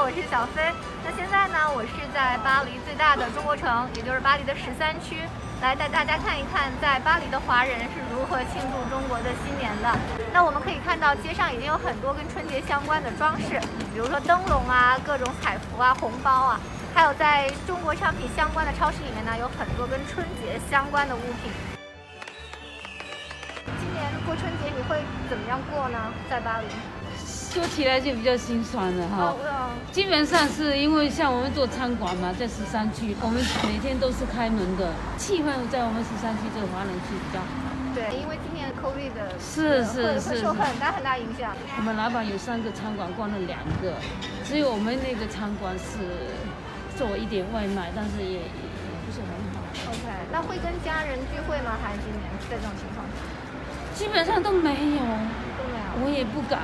我是小飞。那现在呢，我是在巴黎最大的中国城，也就是巴黎的十三区，来带大家看一看，在巴黎的华人是如何庆祝中国的新年的。那我们可以看到，街上已经有很多跟春节相关的装饰，比如说灯笼啊、各种彩服啊、红包啊，还有在中国商品相关的超市里面呢，有很多跟春节相关的物品。今年过春节你会怎么样过呢？在巴黎？说起来就比较心酸了哈。基本上是因为像我们做餐馆嘛，在十三区，我们每天都是开门的，气氛在我们十三区这个华人区比较好。对，因为今年 COVID 的，是是是，会受很大很大影响。我们老板有三个餐馆，关了两个，只有我们那个餐馆是做一点外卖，但是也也不是很好。OK，那会跟家人聚会吗？还是今年在这种情况下？基本上都没有，都没有，我也不敢。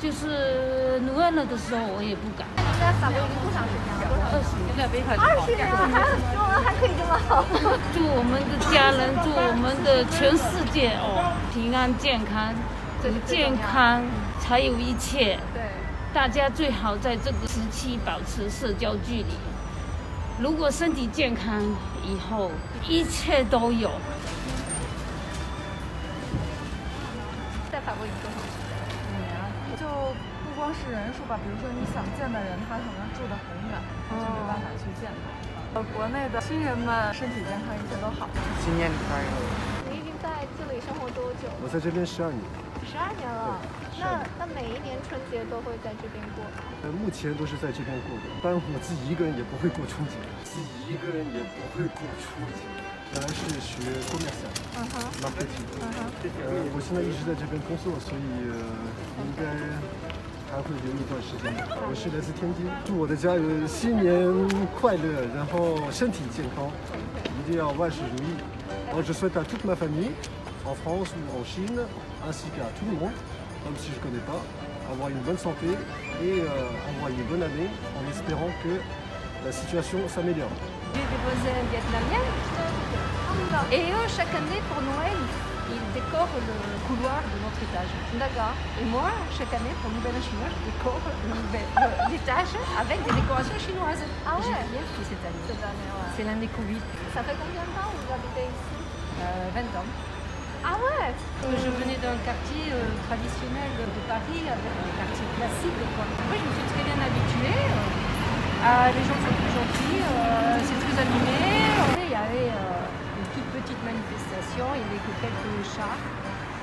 就是努了的时候，我也不敢。在法国已经多长时间了？二十年。二十年，还很中文还可以这么好。祝我们的家人，祝我们的全世界哦，平安健康。这个健康才有一切。对。大家最好在这个时期保持社交距离。如果身体健康，以后一切都有。在法国已经多少长？光是人数吧，比如说你想见的人，他可能住得很远，就没办法去见他。呃，国内的亲人们身体健康，一切都好。新年快乐！你已经在这里生活多久？我在这边十二年。十二年了。那那每一年春节都会在这边过吗？呃，目前都是在这边过的。一般我自己一个人也不会过春节，自己一个人也不会过春节。本来是学 commercial，marketing。嗯哼。呃，我现在一直在这边工作，所以应该。还会留一段时间。我是来自天津，祝我的家人新年快乐，然后身体健康，一定要万事如意。然后，je souhaite à toute ma famille en France ou en Chine, ainsi qu'à tout le monde, même si je connais pas, avoir une bonne santé et avoir une bonne année, en espérant que la situation s'améliore. J'ai déposé un vietnamien et eux chaque année pour Noël il décore le couloir de notre étage. D'accord. Et moi, chaque année, pour Nouvel An chinois, je décore l'étage avec des décorations chinoises. Ah ouais J'ai bien fait cette année. Cette année, ouais. C'est l'année Covid. Ça fait combien de temps que vous habitez ici? Euh, 20 ans. Ah ouais Je venais d'un quartier euh, traditionnel de Paris, avec un quartier classique. Quoi. Moi, je me suis très bien habituée. Euh, les gens sont très gentils, euh, c'est très animé. Il y avait une toute petite manifestation, il n'y avait que quelques chars.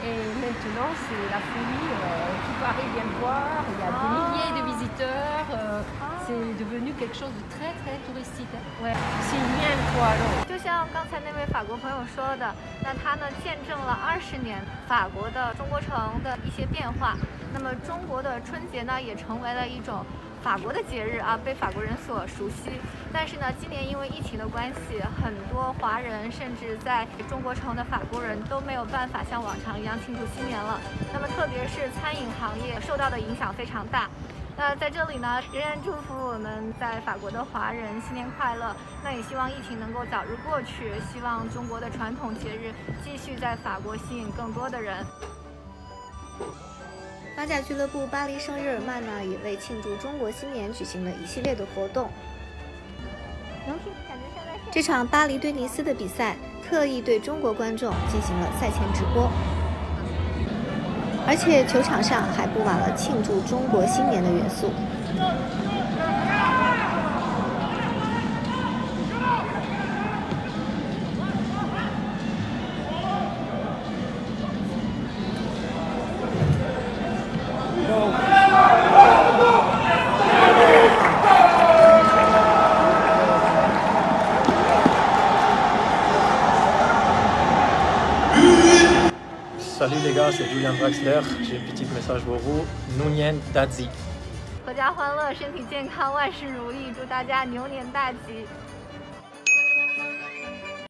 Et maintenant, c'est la folie, euh, tout Paris vient voir, il y a des milliers de visiteurs, euh, c'est devenu quelque chose de très très touristique. Ouais, c'est bien quoi alors. 就像刚才那位法国朋友说的，那他呢见证了二十年法国的中国城的一些变化。那么中国的春节呢，也成为了一种。法国的节日啊，被法国人所熟悉。但是呢，今年因为疫情的关系，很多华人甚至在中国城的法国人都没有办法像往常一样庆祝新年了。那么，特别是餐饮行业受到的影响非常大。那在这里呢，仍然祝福我们在法国的华人新年快乐。那也希望疫情能够早日过去，希望中国的传统节日继续在法国吸引更多的人。八甲俱乐部巴黎圣日耳曼呢，也为庆祝中国新年举行了一系列的活动。这场巴黎对尼斯的比赛，特意对中国观众进行了赛前直播，而且球场上还布满了庆祝中国新年的元素。Salut les gars, c'est Julian Draxler. J'ai un petit message pour vous. Nunien Dazi. 阖家欢乐，身体健康，万事如意，祝大家牛年大吉。